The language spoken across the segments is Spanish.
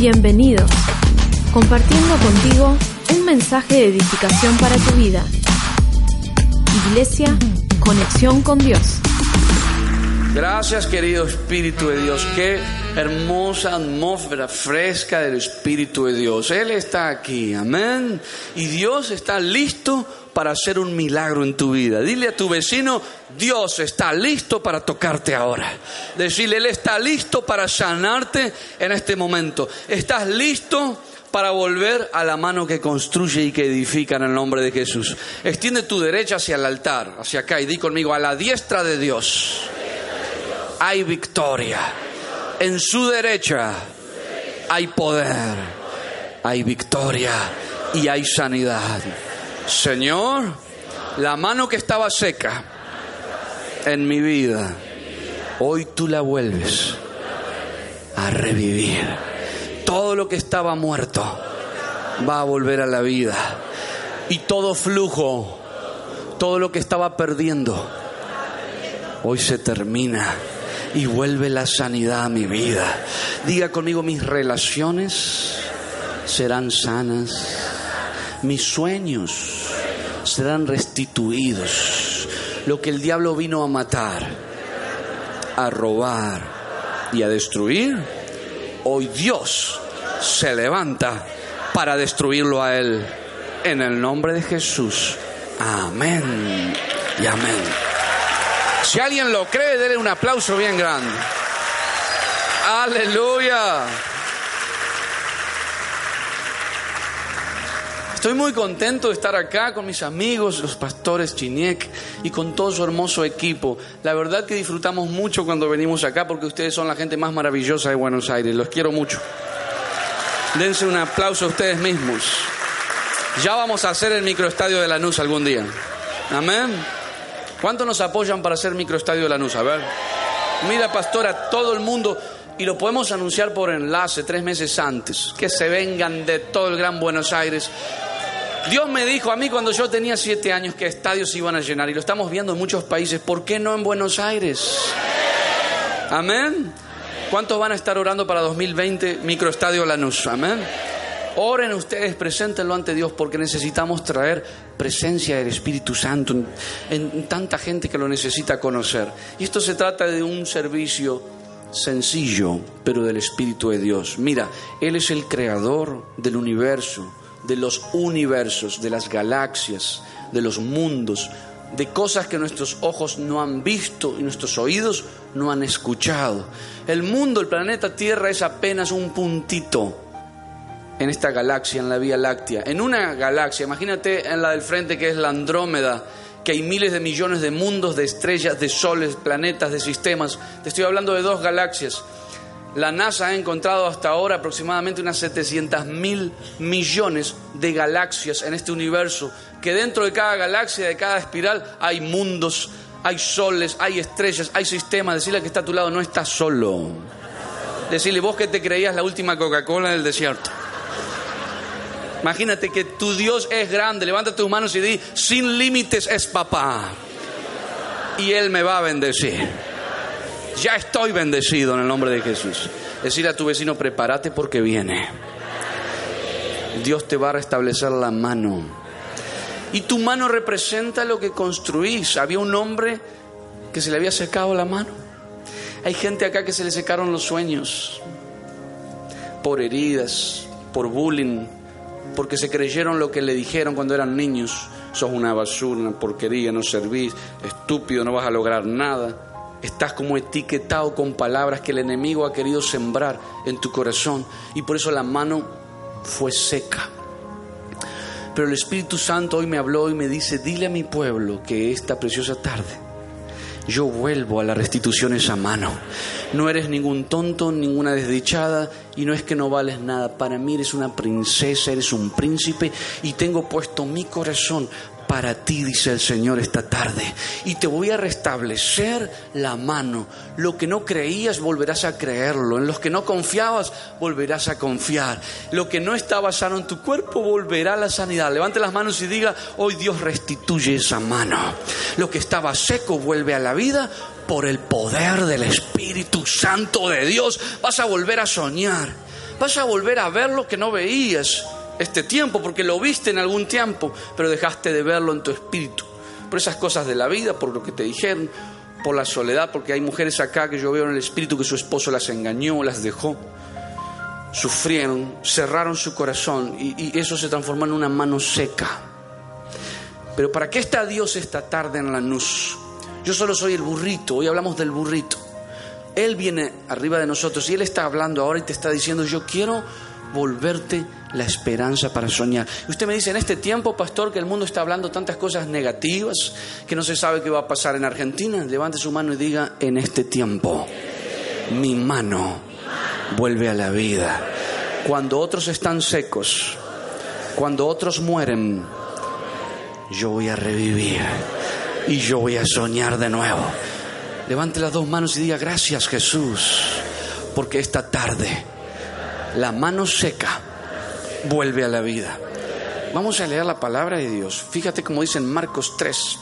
Bienvenidos. Compartiendo contigo un mensaje de edificación para tu vida. Iglesia, conexión con Dios. Gracias querido Espíritu de Dios. Qué hermosa atmósfera fresca del Espíritu de Dios. Él está aquí. Amén. Y Dios está listo para hacer un milagro en tu vida. Dile a tu vecino, Dios está listo para tocarte ahora. Decirle, Él está listo para sanarte en este momento. ¿Estás listo? para volver a la mano que construye y que edifica en el nombre de Jesús. Extiende tu derecha hacia el altar, hacia acá, y di conmigo, a la diestra de Dios hay victoria. En su derecha hay poder, hay victoria y hay sanidad. Señor, la mano que estaba seca en mi vida, hoy tú la vuelves a revivir. Todo lo que estaba muerto va a volver a la vida. Y todo flujo, todo lo que estaba perdiendo, hoy se termina y vuelve la sanidad a mi vida. Diga conmigo, mis relaciones serán sanas, mis sueños serán restituidos. Lo que el diablo vino a matar, a robar y a destruir, hoy Dios se levanta para destruirlo a él. En el nombre de Jesús. Amén y amén. Si alguien lo cree, denle un aplauso bien grande. Aleluya. Estoy muy contento de estar acá con mis amigos, los pastores Chiniek y con todo su hermoso equipo. La verdad que disfrutamos mucho cuando venimos acá porque ustedes son la gente más maravillosa de Buenos Aires. Los quiero mucho. Dense un aplauso a ustedes mismos. Ya vamos a hacer el microestadio de Lanús algún día. Amén. ¿Cuántos nos apoyan para hacer microestadio de Lanús? A ver. Mira, pastora, todo el mundo, y lo podemos anunciar por enlace tres meses antes, que se vengan de todo el Gran Buenos Aires. Dios me dijo a mí cuando yo tenía siete años que estadios se iban a llenar, y lo estamos viendo en muchos países, ¿por qué no en Buenos Aires? Amén. ¿Cuántos van a estar orando para 2020 microestadio Lanús? Amén. Oren ustedes, preséntenlo ante Dios porque necesitamos traer presencia del Espíritu Santo en, en, tanta gente que lo necesita conocer. Y esto se trata de un servicio sencillo, pero del Espíritu de Dios. Mira, Él es el creador del universo, de los universos, de las galaxias, de los mundos, de cosas que nuestros ojos no han visto y nuestros oídos no han escuchado. El mundo, el planeta Tierra es apenas un puntito en esta galaxia, en la Vía Láctea. En una galaxia, imagínate en la del frente que es la Andrómeda, que hay miles de millones de mundos, de estrellas, de soles, planetas, de sistemas. Te estoy hablando de dos galaxias. La NASA ha encontrado hasta ahora aproximadamente unas 700 mil millones de galaxias en este universo, que dentro de cada galaxia, de cada espiral, hay mundos, hay soles, hay estrellas, hay sistemas. Decirle que está a tu lado, no estás solo. Decirle, vos que te creías la última Coca-Cola del desierto. Imagínate que tu Dios es grande. Levanta tus manos y di, sin límites es papá. Y Él me va a bendecir. Ya estoy bendecido en el nombre de Jesús. Decir a tu vecino, prepárate porque viene. Dios te va a restablecer la mano. Y tu mano representa lo que construís. Había un hombre que se le había secado la mano. Hay gente acá que se le secaron los sueños por heridas, por bullying, porque se creyeron lo que le dijeron cuando eran niños. Sos una basura, una porquería, no servís, estúpido, no vas a lograr nada. Estás como etiquetado con palabras que el enemigo ha querido sembrar en tu corazón y por eso la mano fue seca. Pero el Espíritu Santo hoy me habló y me dice, dile a mi pueblo que esta preciosa tarde yo vuelvo a la restitución esa mano. No eres ningún tonto, ninguna desdichada y no es que no vales nada. Para mí eres una princesa, eres un príncipe y tengo puesto mi corazón para ti, dice el Señor esta tarde. Y te voy a restablecer la mano. Lo que no creías, volverás a creerlo. En los que no confiabas, volverás a confiar. Lo que no estaba sano en tu cuerpo, volverá a la sanidad. Levante las manos y diga, hoy Dios restituye esa mano. Lo que estaba seco vuelve a la vida por el poder del Espíritu Santo de Dios. Vas a volver a soñar Vas a volver a ver lo que no veías este tiempo, porque lo viste en algún tiempo, pero dejaste de verlo en tu espíritu. Por esas cosas de la vida, por lo que te dijeron, por la soledad, porque hay mujeres acá que yo veo en el espíritu que su esposo las engañó, las dejó, sufrieron, cerraron su corazón y, y eso se transformó en una mano seca. Pero ¿para qué está Dios esta tarde en la luz? Yo solo soy el burrito, hoy hablamos del burrito. Él viene arriba de nosotros y Él está hablando ahora y te está diciendo, yo quiero volverte la esperanza para soñar. Y usted me dice, en este tiempo, pastor, que el mundo está hablando tantas cosas negativas, que no se sabe qué va a pasar en Argentina, levante su mano y diga, en este tiempo, mi mano vuelve a la vida. Cuando otros están secos, cuando otros mueren, yo voy a revivir y yo voy a soñar de nuevo. Levante las dos manos y diga gracias Jesús, porque esta tarde la mano seca vuelve a la vida. Vamos a leer la palabra de Dios. Fíjate como dice en Marcos 3,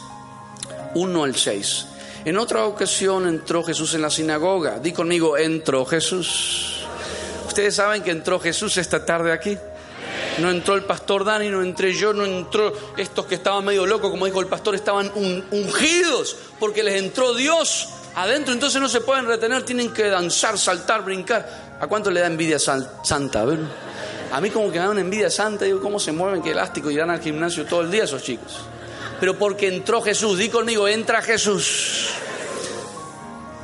1 al 6. En otra ocasión entró Jesús en la sinagoga. Di conmigo, entró Jesús. Ustedes saben que entró Jesús esta tarde aquí. No entró el pastor Dani, no entré yo, no entró estos que estaban medio locos, como dijo el pastor, estaban ungidos porque les entró Dios adentro, entonces no se pueden retener, tienen que danzar, saltar, brincar. ¿A cuánto le da envidia santa? A. A mí como que me da una envidia santa, digo, ¿cómo se mueven? Qué elástico, irán al gimnasio todo el día esos chicos. Pero porque entró Jesús, di conmigo, entra Jesús.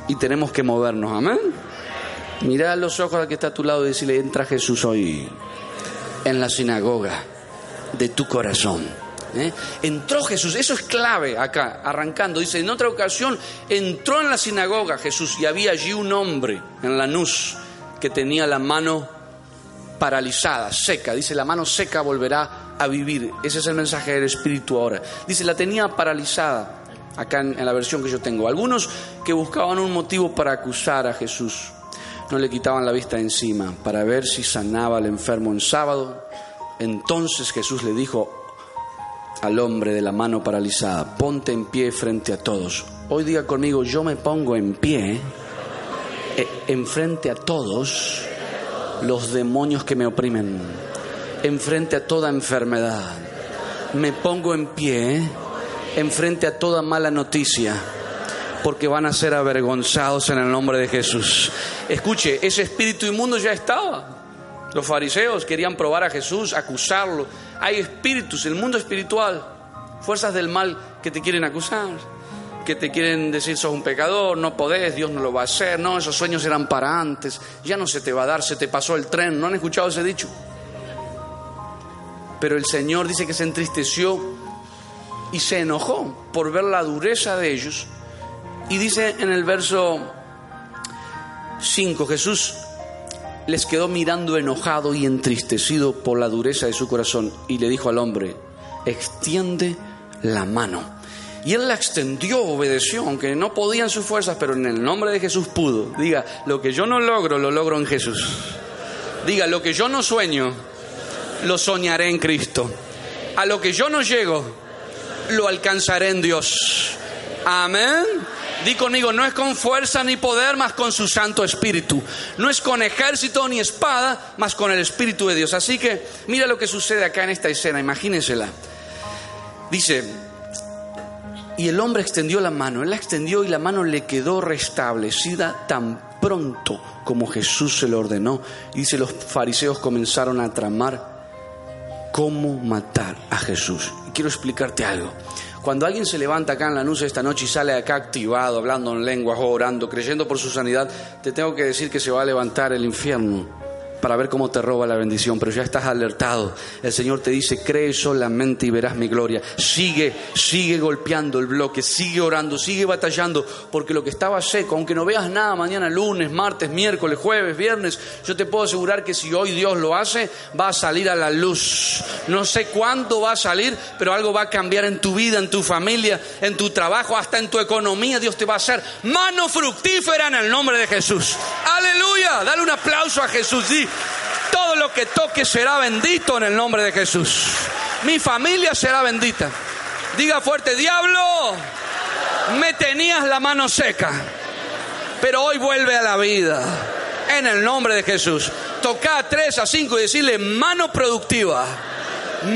Y tenemos que movernos, amén. Mira los ojos al que está a tu lado y decirle, entra Jesús hoy en la sinagoga de tu corazón. ¿eh? Entró Jesús, eso es clave acá, arrancando. Dice, en otra ocasión entró en la sinagoga Jesús y había allí un hombre en la nuz que tenía la mano paralizada, seca. Dice, la mano seca volverá a vivir. Ese es el mensaje del Espíritu ahora. Dice, la tenía paralizada, acá en, en la versión que yo tengo. Algunos que buscaban un motivo para acusar a Jesús no le quitaban la vista encima para ver si sanaba al enfermo en sábado. Entonces Jesús le dijo, al hombre de la mano paralizada, ponte en pie frente a todos. Hoy diga conmigo, yo me pongo en pie enfrente a todos los demonios que me oprimen, enfrente a toda enfermedad. Me pongo en pie enfrente a toda mala noticia, porque van a ser avergonzados en el nombre de Jesús. Escuche, ese espíritu inmundo ya estaba. Los fariseos querían probar a Jesús, acusarlo. Hay espíritus, el mundo espiritual, fuerzas del mal que te quieren acusar, que te quieren decir sos un pecador, no podés, Dios no lo va a hacer, no, esos sueños eran para antes, ya no se te va a dar, se te pasó el tren, ¿no han escuchado ese dicho? Pero el Señor dice que se entristeció y se enojó por ver la dureza de ellos. Y dice en el verso 5, Jesús les quedó mirando enojado y entristecido por la dureza de su corazón y le dijo al hombre, extiende la mano. Y él la extendió, obedeció, aunque no podían sus fuerzas, pero en el nombre de Jesús pudo. Diga, lo que yo no logro, lo logro en Jesús. Diga, lo que yo no sueño, lo soñaré en Cristo. A lo que yo no llego, lo alcanzaré en Dios. Amén. Di conmigo, no es con fuerza ni poder, más con su Santo Espíritu. No es con ejército ni espada, más con el Espíritu de Dios. Así que mira lo que sucede acá en esta escena, imagínensela. Dice, y el hombre extendió la mano, él la extendió y la mano le quedó restablecida tan pronto como Jesús se lo ordenó. Y dice, los fariseos comenzaron a tramar cómo matar a Jesús. Y quiero explicarte algo. Cuando alguien se levanta acá en la luz esta noche y sale acá activado, hablando en lenguas, orando, creyendo por su sanidad, te tengo que decir que se va a levantar el infierno para ver cómo te roba la bendición, pero ya estás alertado. El Señor te dice, cree solamente y verás mi gloria. Sigue, sigue golpeando el bloque, sigue orando, sigue batallando, porque lo que estaba seco, aunque no veas nada mañana, lunes, martes, miércoles, jueves, viernes, yo te puedo asegurar que si hoy Dios lo hace, va a salir a la luz. No sé cuándo va a salir, pero algo va a cambiar en tu vida, en tu familia, en tu trabajo, hasta en tu economía. Dios te va a hacer mano fructífera en el nombre de Jesús. Aleluya. Dale un aplauso a Jesús. Todo lo que toque será bendito en el nombre de Jesús. Mi familia será bendita. Diga fuerte, diablo, me tenías la mano seca, pero hoy vuelve a la vida. En el nombre de Jesús. tocar a tres, a cinco y decirle mano productiva,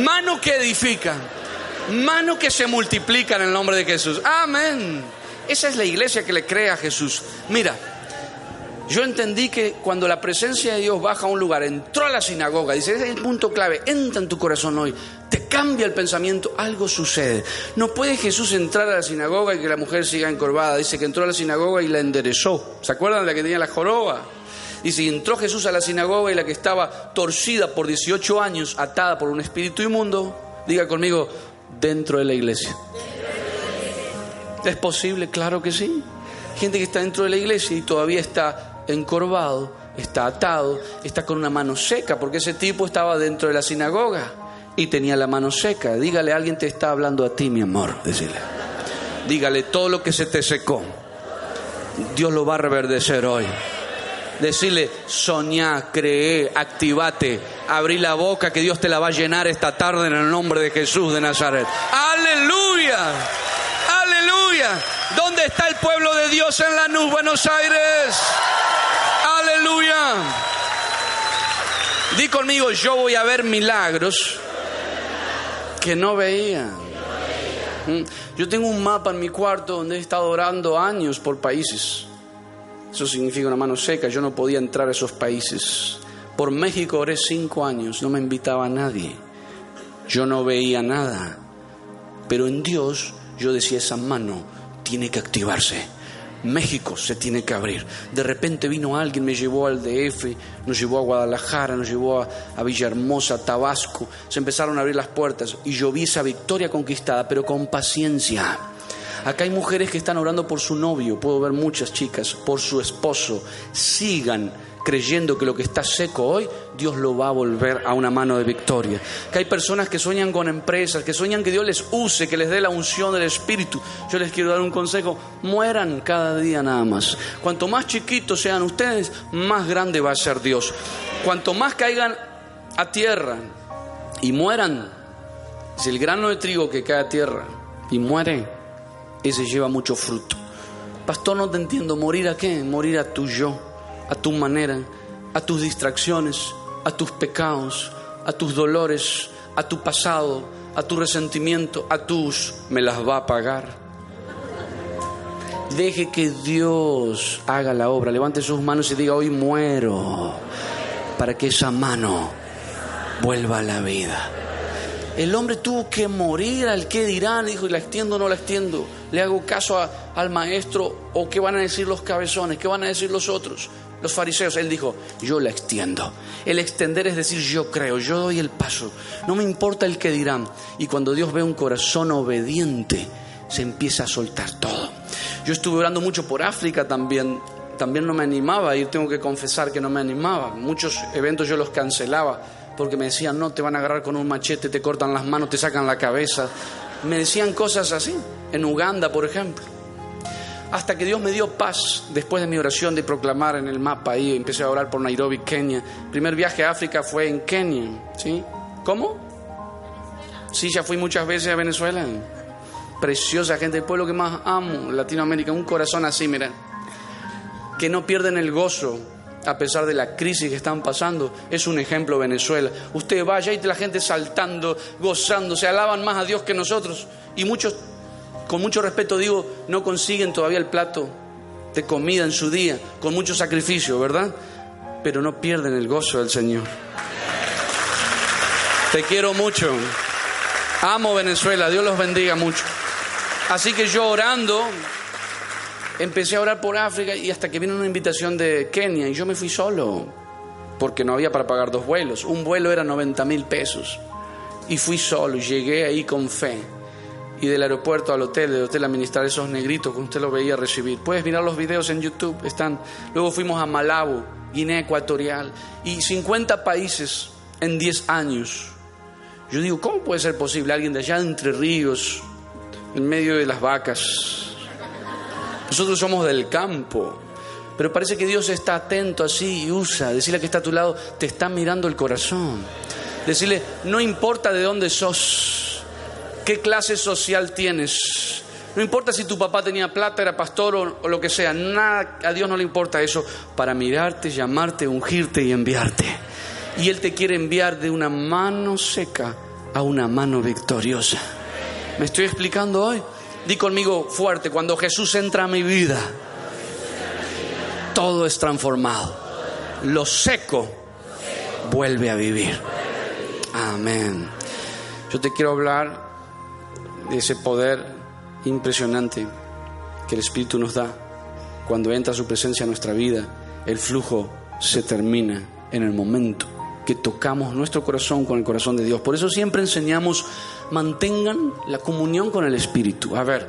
mano que edifica, mano que se multiplica en el nombre de Jesús. Amén. Esa es la iglesia que le cree a Jesús. Mira, yo entendí que cuando la presencia de Dios baja a un lugar, entró a la sinagoga, dice, ese es el punto clave, entra en tu corazón hoy, te cambia el pensamiento, algo sucede. No puede Jesús entrar a la sinagoga y que la mujer siga encorvada. Dice que entró a la sinagoga y la enderezó. ¿Se acuerdan de la que tenía la joroba? Dice, y entró Jesús a la sinagoga y la que estaba torcida por 18 años, atada por un espíritu inmundo, diga conmigo, dentro de la iglesia. ¿Es posible? Claro que sí. Gente que está dentro de la iglesia y todavía está encorvado, está atado, está con una mano seca, porque ese tipo estaba dentro de la sinagoga y tenía la mano seca. Dígale, alguien te está hablando a ti, mi amor, decirle. Dígale, todo lo que se te secó, Dios lo va a reverdecer hoy. Decirle, soñá, cree, activate, abrí la boca que Dios te la va a llenar esta tarde en el nombre de Jesús de Nazaret. Aleluya, aleluya. ¿Dónde está el pueblo de Dios en la Nube, Buenos Aires? Aleluya. Di conmigo, yo voy a ver milagros que no veía. Mm. Yo tengo un mapa en mi cuarto donde he estado orando años por países. Eso significa una mano seca. Yo no podía entrar a esos países. Por México oré cinco años, no me invitaba a nadie. Yo no veía nada. Pero en Dios yo decía, esa mano tiene que activarse México se tiene que abrir. De repente vino alguien, me llevó al DF, nos llevó a Guadalajara, nos llevó a, Villahermosa, Tabasco. Se empezaron a abrir las puertas y yo vi esa victoria conquistada, pero con paciencia. Acá hay mujeres que están orando por su novio, puedo ver muchas chicas, por su esposo. Sigan creyendo que lo que está seco hoy, Dios lo va a volver a una mano de victoria. Que hay personas que sueñan con empresas, que sueñan que Dios les use, que les dé la unción del Espíritu. Yo les quiero dar un consejo, mueran cada día nada más. Cuanto más chiquitos sean ustedes, más grande va a ser Dios. Cuanto más caigan a tierra y mueran, si el grano de trigo que cae a tierra y muere, ese lleva mucho fruto. Pastor, no te entiendo, ¿morir a qué? Morir a tu yo a tu manera, a tus distracciones, a tus pecados, a tus dolores, a tu pasado, a tu resentimiento, a tus me las va a pagar. Deje que Dios haga la obra. Levante sus manos y diga, hoy muero para que esa mano vuelva a la vida. El hombre tuvo que morir al que dirán, dijo, ¿la extiendo o no la extiendo? ¿Le hago caso al maestro o qué van a decir los cabezones? ¿Qué van a decir los otros? los fariseos, él dijo, yo la extiendo. El extender es decir, yo creo, yo doy el paso. No me importa el que dirán. Y cuando Dios ve un corazón obediente, se empieza a soltar todo. Yo estuve orando mucho por África también. También no me animaba y tengo que confesar que no me animaba. Muchos eventos yo los cancelaba porque me decían, no, te van a agarrar con un machete, te cortan las manos, te sacan la cabeza. Me decían cosas así. En Uganda, por ejemplo hasta que Dios me dio paz después de mi oración de proclamar en el mapa ahí, empecé a orar por Nairobi, Kenia. Primer viaje a África fue en Kenia, ¿sí? ¿Cómo? Sí, ya fui muchas veces a Venezuela. Preciosa gente, el pueblo que más amo, Latinoamérica, un corazón así, mira, que no pierden el gozo a pesar de la crisis que están pasando. Es un ejemplo Venezuela. Usted vaya y la gente saltando, gozando, se alaban más a Dios que nosotros. Y muchos con mucho respeto digo, no consiguen todavía el plato de comida en su día, con mucho sacrificio, ¿verdad? Pero no pierden el gozo del Señor. Te quiero mucho. Amo Venezuela, Dios los bendiga mucho. Así que yo orando, empecé a orar por África y hasta que vino una invitación de Kenia y yo me fui solo, porque no había para pagar dos vuelos. Un vuelo era 90 mil pesos. Y fui solo, llegué ahí con fe y del aeropuerto al hotel, del hotel a ministrar esos negritos que usted lo veía recibir. Puedes mirar los videos en YouTube, están. Luego fuimos a Malabo, Guinea Ecuatorial y 50 países en 10 años. Yo digo, ¿cómo puede ser posible alguien de allá Entre Ríos, en medio de las vacas? Nosotros somos del campo. Pero parece que Dios está atento así y usa. Decirle que está a tu lado, te está mirando el corazón. Decirle, no importa de dónde sos, ¿Qué clase social tienes? No importa si tu papá tenía plata, era pastor o, o lo que sea, nada, a Dios no le importa eso, para mirarte, llamarte, ungirte y enviarte. Y Él te quiere enviar de una mano seca a una mano victoriosa. ¿Me estoy explicando hoy? Di conmigo fuerte, cuando Jesús entra a mi vida, todo es transformado. Lo seco vuelve a vivir. Amén. Yo te quiero hablar de ese poder impresionante que el Espíritu nos da. Cuando entra su presencia en nuestra vida, el flujo se termina en el momento que tocamos nuestro corazón con el corazón de Dios. Por eso siempre enseñamos, mantengan la comunión con el Espíritu. A ver,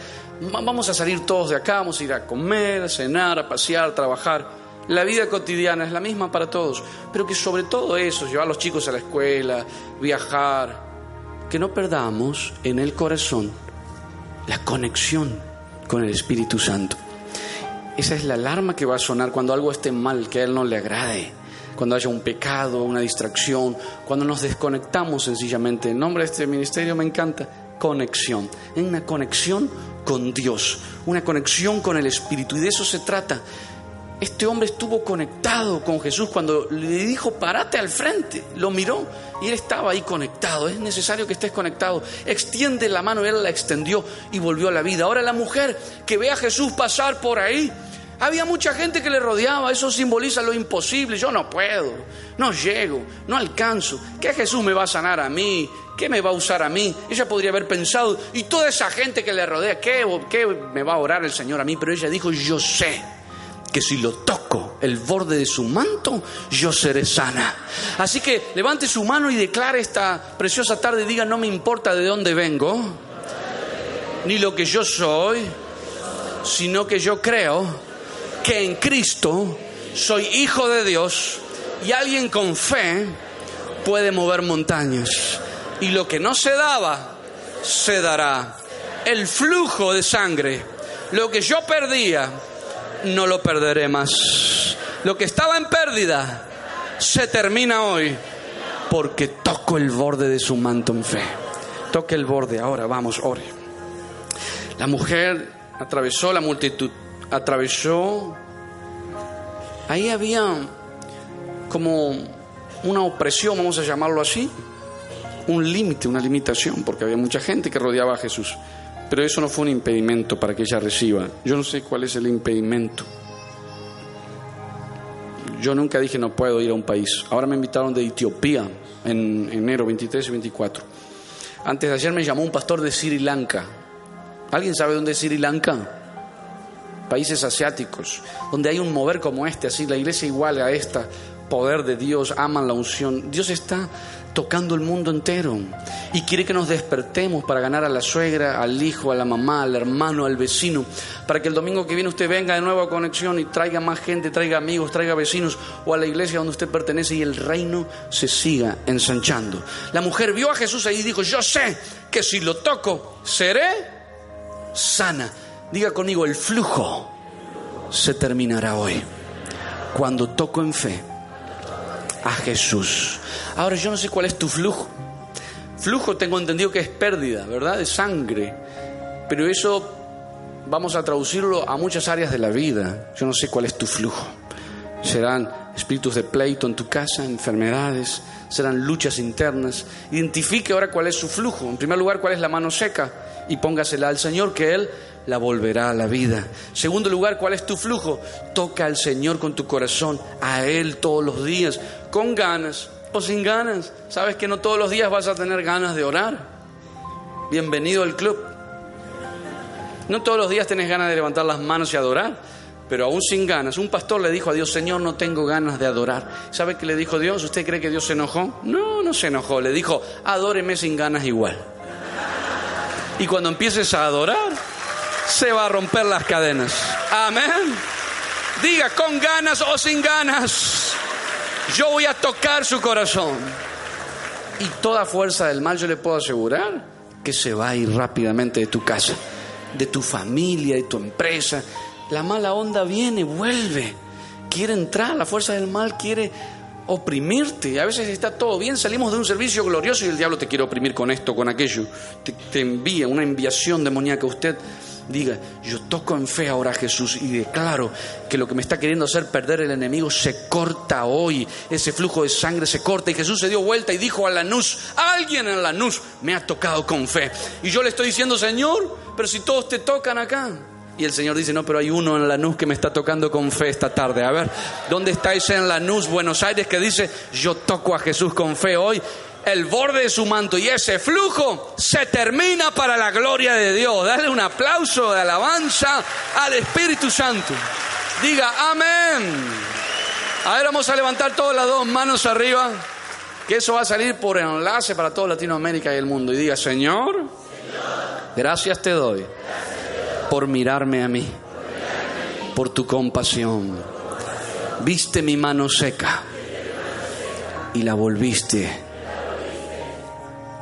vamos a salir todos de acá, vamos a ir a comer, a cenar, a pasear, a trabajar. La vida cotidiana es la misma para todos, pero que sobre todo eso, llevar a los chicos a la escuela, viajar, que no perdamos en el corazón la conexión con el Espíritu Santo. Esa es la alarma que va a sonar cuando algo esté mal, que a Él no le agrade cuando haya un pecado, una distracción, cuando nos desconectamos sencillamente. El nombre de este ministerio me encanta, conexión. En una conexión con Dios, una conexión con el Espíritu. Y de eso se trata. Este hombre estuvo conectado con Jesús cuando le dijo, parate al frente. Lo miró y él estaba ahí conectado. Es necesario que estés conectado. Extiende la mano, él la extendió y volvió a la vida. Ahora la mujer que ve a Jesús pasar por ahí, había mucha gente que le rodeaba, eso simboliza lo imposible. Yo no puedo, no llego, no alcanzo. ¿Qué Jesús me va a sanar a mí? ¿Qué me va a usar a mí? Ella podría haber pensado, y toda esa gente que le rodea, ¿qué, me va a orar el Señor a mí? Pero ella dijo, yo sé que si lo toco el borde de su manto, yo seré sana. Así que levante su mano y declare esta preciosa tarde, diga, no me importa de dónde vengo, ni lo que yo soy, sino que yo creo que en Cristo soy hijo de Dios y alguien con fe puede mover montañas. Y lo que no se daba, se dará. El flujo de sangre, lo que yo perdía, no lo perderé más. Lo que estaba en pérdida, se termina hoy porque toco el borde de su manto en fe. Toque el borde, ahora vamos, ore. La mujer atravesó la multitud atravesó, ahí había como una opresión, vamos a llamarlo así, un límite, una limitación, porque había mucha gente que rodeaba a Jesús. Pero eso no fue un impedimento para que ella reciba. Yo no sé cuál es el impedimento. Yo nunca dije no puedo ir a un país. Ahora me invitaron de Etiopía en enero 23 y 24. Antes de ayer me llamó un pastor de Sri Lanka. ¿Alguien sabe dónde es Sri Lanka? Países asiáticos, donde hay un mover como este, así la iglesia igual a esta, poder de Dios, aman la unción. Dios está tocando el mundo entero y quiere que nos despertemos para ganar a la suegra, al hijo, a la mamá, al hermano, al vecino, para que el domingo que viene usted venga de nuevo a conexión y traiga más gente, traiga amigos, traiga vecinos o a la iglesia donde usted pertenece y el reino se siga ensanchando. La mujer vio a Jesús ahí y dijo, yo sé que si lo toco, seré sana. Diga conmigo, el flujo se terminará hoy cuando toco en fe a Jesús. Ahora yo no sé cuál es tu flujo. Flujo tengo entendido que es pérdida, ¿verdad? De sangre. Pero eso vamos a traducirlo a muchas áreas de la vida. Yo no sé cuál es tu flujo. Serán espíritus de pleito en tu casa, enfermedades, serán luchas internas. Identifique ahora cuál es su flujo. En primer lugar, cuál es la mano seca y póngasela al Señor, que Él la volverá a la vida. Segundo lugar, ¿cuál es tu flujo? Toca al Señor con tu corazón, a Él todos los días, con ganas o sin ganas. Sabes que no todos los días vas a tener ganas de orar. Bienvenido al club. No todos los días tienes ganas de levantar las manos y adorar, pero aún sin ganas. Un pastor le dijo a Dios, Señor, no tengo ganas de adorar. ¿Sabe qué le dijo Dios? ¿Usted cree que Dios se enojó? No, no se enojó. Le dijo, adóreme sin ganas igual. Y cuando empieces a adorar, se va a romper las cadenas. Amén. Diga con ganas o sin ganas. Yo voy a tocar su corazón. Y toda fuerza del mal yo le puedo asegurar que se va a ir rápidamente de tu casa, de tu familia, de tu empresa. La mala onda viene, vuelve. Quiere entrar, la fuerza del mal quiere oprimirte. A veces está todo bien, salimos de un servicio glorioso y el diablo te quiere oprimir con esto, con aquello. Te, envía una enviación demoníaca. Usted diga, yo toco en fe ahora a Jesús y declaro que lo que me está queriendo hacer perder el enemigo se corta hoy. Ese flujo de sangre se corta y Jesús se dio vuelta y dijo a Lanús, alguien en Lanús me ha tocado con fe. Y yo le estoy diciendo, Señor, pero si todos te tocan acá. Y el Señor dice, no, pero hay uno en Lanús que me está tocando con fe esta tarde. A ver, ¿dónde está ese en Lanús, Buenos Aires, que dice, yo toco a Jesús con fe hoy? El borde de su manto y ese flujo se termina para la gloria de Dios. Dale un aplauso de alabanza al Espíritu Santo. Diga, amén. A ver, vamos a levantar todas las dos manos arriba. Que eso va a salir por enlace para toda Latinoamérica y el mundo. Y diga, Señor, gracias te doy por mirarme a mí, por tu compasión. Viste mi mano seca y la volviste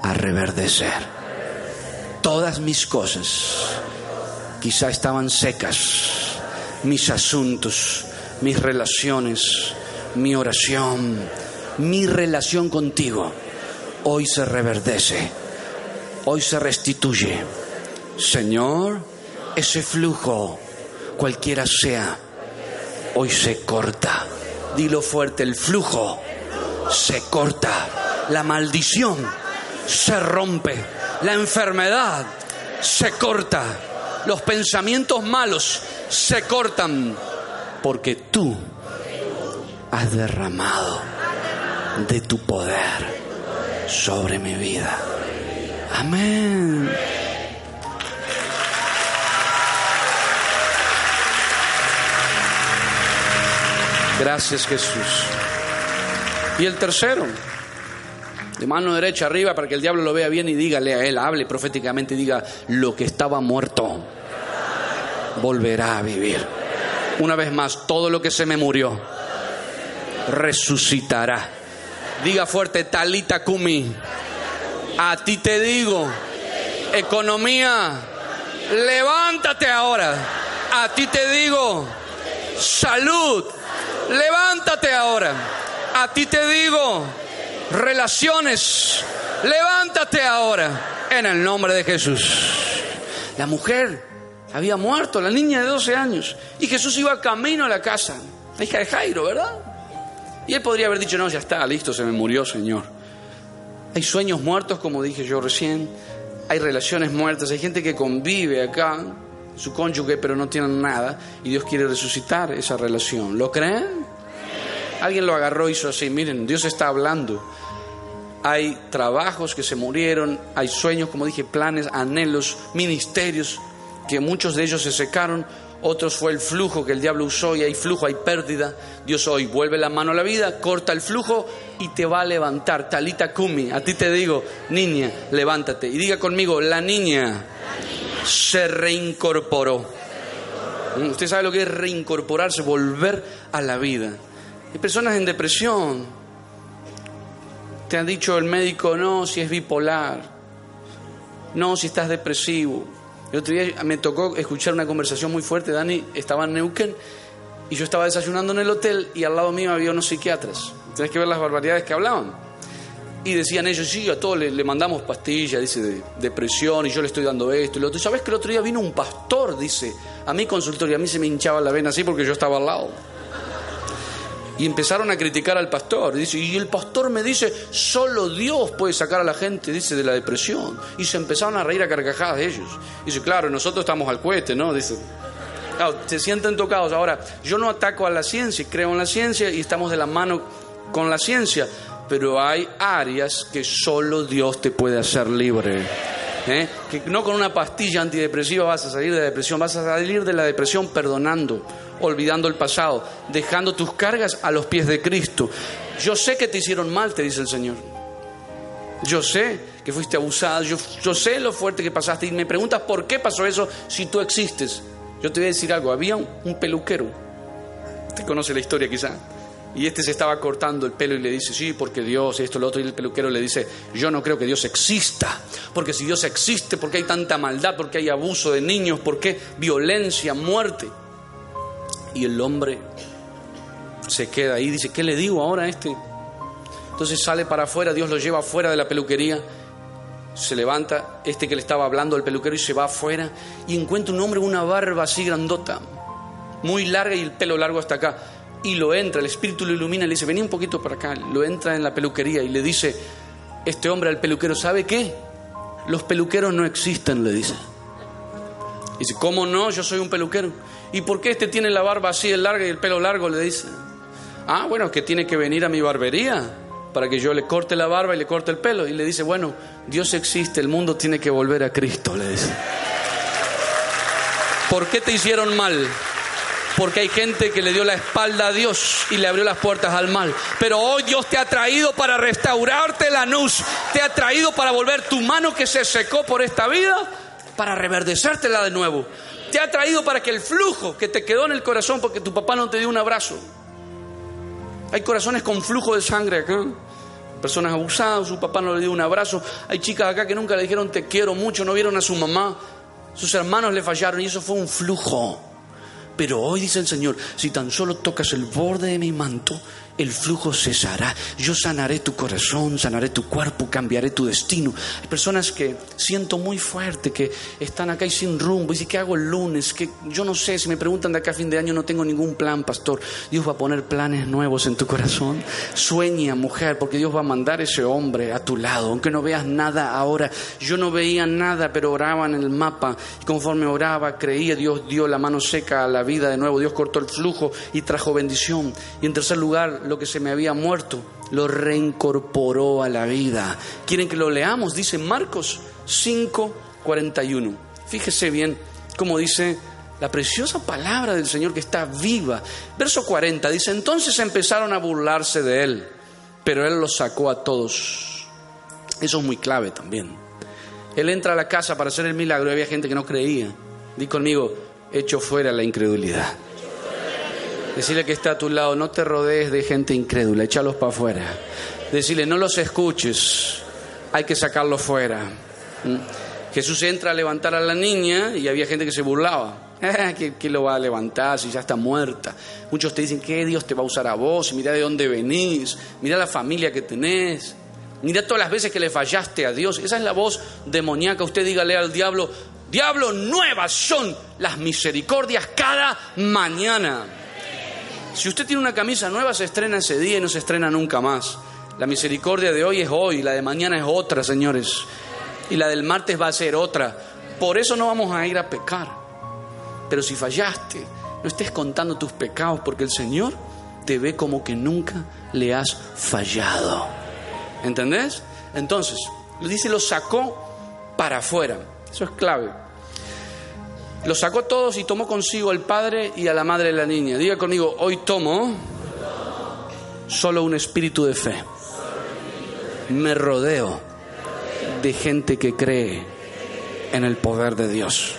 a reverdecer. Todas mis cosas quizá estaban secas, mis asuntos, mis relaciones, mi oración, mi relación contigo, hoy se reverdece, hoy se restituye. Señor, ese flujo, cualquiera sea, hoy se corta. Dilo fuerte, el flujo se corta. La maldición se rompe. La enfermedad se corta. Los pensamientos malos se cortan. Porque tú has derramado de tu poder sobre mi vida. Amén. Gracias Jesús. Y el tercero, de mano derecha arriba para que el diablo lo vea bien y dígale a él, hable proféticamente y diga, lo que estaba muerto volverá a vivir. Una vez más, todo lo que se me murió resucitará. Diga fuerte, Talita Kumi. A ti te digo, economía, levántate ahora. A ti te digo, salud, levántate ahora. A ti te digo, relaciones, levántate ahora en el nombre de Jesús. La mujer había muerto, la niña de 12 años, y Jesús iba camino a la casa, la hija de Jairo, ¿verdad? Y él podría haber dicho, no, ya está, listo, se me murió, Señor. Hay sueños muertos, como dije yo recién, hay relaciones muertas, hay gente que convive acá, su cónyuge, pero no tienen nada, y Dios quiere resucitar esa relación. ¿Lo creen? Alguien lo agarró y hizo así, miren, Dios está hablando. Hay trabajos que se murieron, hay sueños, como dije, planes, anhelos, ministerios, que muchos de ellos se secaron, otros fue el flujo que el diablo usó y hay flujo, hay pérdida. Dios hoy vuelve la mano a la vida, corta el flujo y te va a levantar. Talita Kumi, a ti te digo, niña, levántate. Y diga conmigo, la niña se reincorporó. Usted sabe lo que es reincorporarse, volver a la vida. Hay personas en depresión. Te han dicho el médico, no, si es bipolar. No, si estás depresivo. El otro día me tocó escuchar una conversación muy fuerte. Dani estaba en Neuquén y yo estaba desayunando en el hotel y al lado mío había unos psiquiatras. Tienes que ver las barbaridades que hablaban. Y decían ellos, sí, a todos le, mandamos pastillas, dice, de depresión, y yo le estoy dando esto y lo otro. ¿Sabes que el otro día vino un pastor, dice, a mi consultorio, a mí se me hinchaba la vena así porque yo estaba al lado? Y empezaron a criticar al pastor. Dice, y el pastor me dice, solo Dios puede sacar a la gente, dice, de la depresión. Y se empezaron a reír a carcajadas de ellos. Dice, claro, nosotros estamos al cohete, ¿no? Dice, claro, se sienten tocados. Ahora, yo no ataco a la ciencia, creo en la ciencia y estamos de la mano con la ciencia. Pero hay áreas que solo Dios te puede hacer libre. ¿Eh? Que no con una pastilla antidepresiva vas a salir de la depresión, vas a salir de la depresión perdonando olvidando el pasado, dejando tus cargas a los pies de Cristo. Yo sé que te hicieron mal, te dice el Señor. Yo sé que fuiste abusada, yo, yo sé lo fuerte que pasaste y me preguntas por qué pasó eso si tú existes. Yo te voy a decir algo, había un, un peluquero, te conoce la historia quizá, y este se estaba cortando el pelo y le dice, sí, porque Dios, esto, lo otro, y el peluquero le dice, yo no creo que Dios exista, porque si Dios existe, ¿por qué hay tanta maldad? ¿Por qué hay abuso de niños? ¿Por qué violencia, muerte? Y el hombre se queda ahí y dice, ¿qué le digo ahora a este Entonces sale para afuera, Dios lo lleva afuera de la peluquería, se levanta, este que le estaba hablando al peluquero y se va afuera y encuentra un hombre con una barba así grandota, muy larga y el pelo largo hasta acá. Y lo entra, el espíritu lo ilumina y le dice, vení un poquito para acá. Lo entra en la peluquería y le dice, este hombre al peluquero, ¿sabe qué? Los peluqueros no existen, le dice. Dice, ¿cómo no? Yo soy un peluquero. ¿Y por qué este tiene la barba así larga y el pelo largo? Le dice. Ah, bueno, que tiene que venir a mi barbería para que yo le corte la barba y le corte el pelo. Y le dice, bueno, Dios existe, el mundo tiene que volver a Cristo, le dice. ¿Por qué te hicieron mal? Porque hay gente que le dio la espalda a Dios y le abrió las puertas al mal. Pero hoy Dios te ha traído para restaurarte la luz. Te ha traído para volver tu mano que se secó por esta vida, para reverdecértela de nuevo. Te ha traído para que el flujo que te quedó en el corazón porque tu papá no te dio un abrazo. Hay corazones con flujo de sangre acá. Personas abusadas, su papá no le dio un abrazo. Hay chicas acá que nunca le dijeron te quiero mucho, no vieron a su mamá. Sus hermanos le fallaron y eso fue un flujo. Pero hoy dice el Señor, si tan solo tocas el borde de mi manto, el flujo cesará. Yo sanaré tu corazón, sanaré tu cuerpo, cambiaré tu destino. Hay personas que siento muy fuerte, que están acá y sin rumbo. Y dicen, ¿qué hago el lunes? Que yo no sé, si me preguntan de acá a fin de año, no tengo ningún plan, pastor. Dios va a poner planes nuevos en tu corazón. Sueña, mujer, porque Dios va a mandar ese hombre a tu lado. Aunque no veas nada ahora. Yo no veía nada, pero oraba en el mapa. Y conforme oraba, creía, Dios dio la mano seca a la vida de nuevo. Dios cortó el flujo y trajo bendición. Y en tercer lugar, lo que se me había muerto, lo reincorporó a la vida. ¿Quieren que lo leamos? Dice Marcos 5, 41. Fíjese bien cómo dice la preciosa palabra del Señor que está viva. Verso 40 dice, entonces empezaron a burlarse de él, pero él los sacó a todos. Eso es muy clave también. Él entra a la casa para hacer el milagro y había gente que no creía. Di conmigo, hecho fuera la incredulidad. Decirle que está a tu lado, no te rodees de gente incrédula, échalos para afuera. Decirle, no los escuches, hay que sacarlos fuera. ¿Mm? Jesús entra a levantar a la niña y había gente que se burlaba. ¿Qué, lo va a levantar si ya está muerta? Muchos te dicen que Dios te va a usar a vos, mira de dónde venís, mira la familia que tenés, mira todas las veces que le fallaste a Dios. Esa es la voz demoníaca. Usted dígale al diablo, diablo, nuevas son las misericordias cada mañana. Si usted tiene una camisa nueva, se estrena ese día y no se estrena nunca más. La misericordia de hoy es hoy, la de mañana es otra, señores. Y la del martes va a ser otra. Por eso no vamos a ir a pecar. Pero si fallaste, no estés contando tus pecados porque el Señor te ve como que nunca le has fallado. ¿Entendés? Entonces, dice, lo sacó para afuera. Eso es clave. Los sacó todos y tomó consigo al padre y a la madre de la niña. Diga conmigo, hoy tomo solo un espíritu de fe. Me rodeo de gente que cree en el poder de Dios.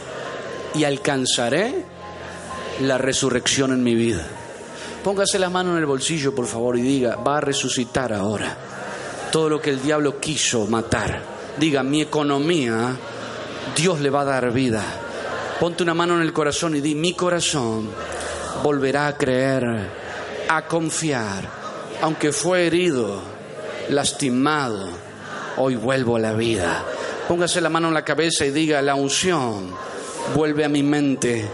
Y alcanzaré la resurrección en mi vida. Póngase la mano en el bolsillo, por favor, y diga, va a resucitar ahora. Todo lo que el diablo quiso matar. Diga, mi economía, Dios le va a dar vida Ponte una mano en el corazón y di, mi corazón volverá a creer, a confiar, aunque fue herido, lastimado, hoy vuelvo a la vida. Póngase la mano en la cabeza y diga, la unción vuelve a mi mente,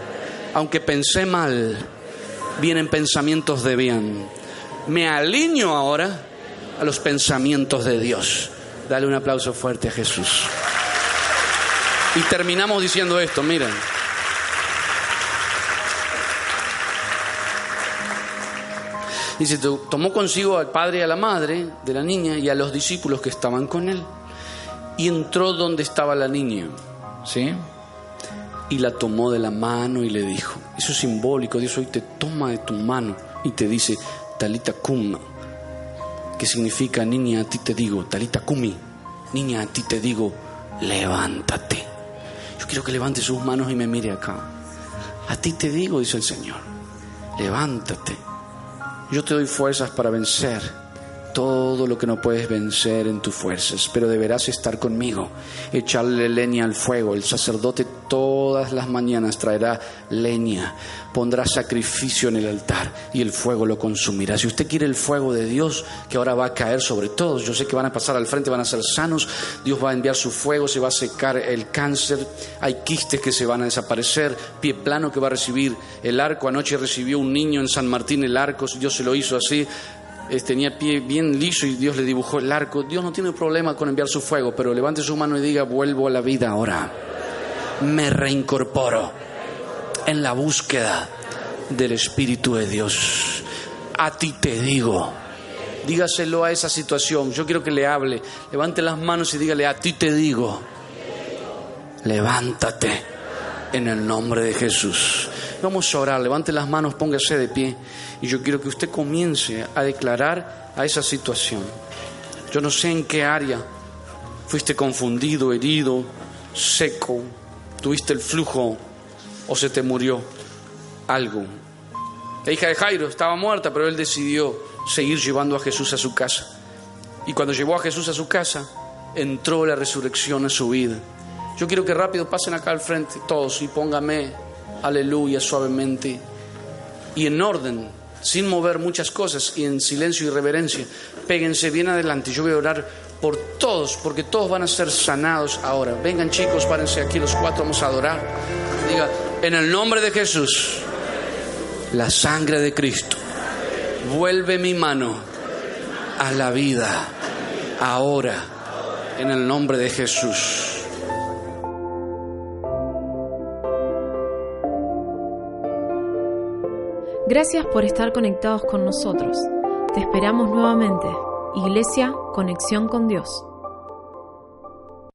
aunque pensé mal, vienen pensamientos de bien. Me alineo ahora a los pensamientos de Dios. Dale un aplauso fuerte a Jesús. Y terminamos diciendo esto, miren. Dice, tomó consigo al padre y a la madre de la niña y a los discípulos que estaban con él. Y entró donde estaba la niña. ¿Sí? Y la tomó de la mano y le dijo, eso es simbólico, Dios hoy te toma de tu mano y te dice, talita cum, que significa, niña, a ti te digo, talita kumi, niña, a ti te digo, levántate. Yo quiero que levante sus manos y me mire acá. A ti te digo, dice el Señor, levántate yo te doy fuerzas para vencer todo lo que no puedes vencer en tus fuerzas, pero deberás estar conmigo, echarle leña al fuego. El sacerdote todas las mañanas traerá leña, pondrá sacrificio en el altar y el fuego lo consumirá. Si usted quiere el fuego de Dios, que ahora va a caer sobre todos, yo sé que van a pasar al frente, van a ser sanos, Dios va a enviar su fuego, se va a secar el cáncer, hay quistes que se van a desaparecer, pie plano que va a recibir el arco. Anoche recibió un niño en San Martín el arco, Dios se lo hizo así, tenía pie bien liso y Dios le dibujó el arco. Dios no tiene problema con enviar su fuego, pero levante su mano y diga, vuelvo a la vida ahora. Me reincorporo en la búsqueda del Espíritu de Dios. A ti te digo, dígaselo a esa situación. Yo quiero que le hable. Levante las manos y dígale, a ti te digo, levántate en el nombre de Jesús. Vamos a orar, levante las manos, póngase de pie y yo quiero que usted comience a declarar a esa situación. Yo no sé en qué área fuiste confundido, herido, seco, tuviste el flujo o se te murió algo. La hija de Jairo estaba muerta, pero él decidió seguir llevando a Jesús a su casa. Y cuando llevó a Jesús a su casa, entró la resurrección en su vida. Yo quiero que rápido pasen acá al frente todos y póngame aleluya suavemente y en orden, sin mover muchas cosas y en silencio y reverencia. Péguense bien adelante. Yo voy a orar por todos, porque todos van a ser sanados ahora. Vengan chicos, párense aquí los cuatro, vamos a adorar. Diga, en el nombre de Jesús, la sangre de Cristo, vuelve mi mano a la vida ahora, en el nombre de Jesús. Gracias por estar conectados con nosotros. Te esperamos nuevamente. Iglesia, conexión con Dios.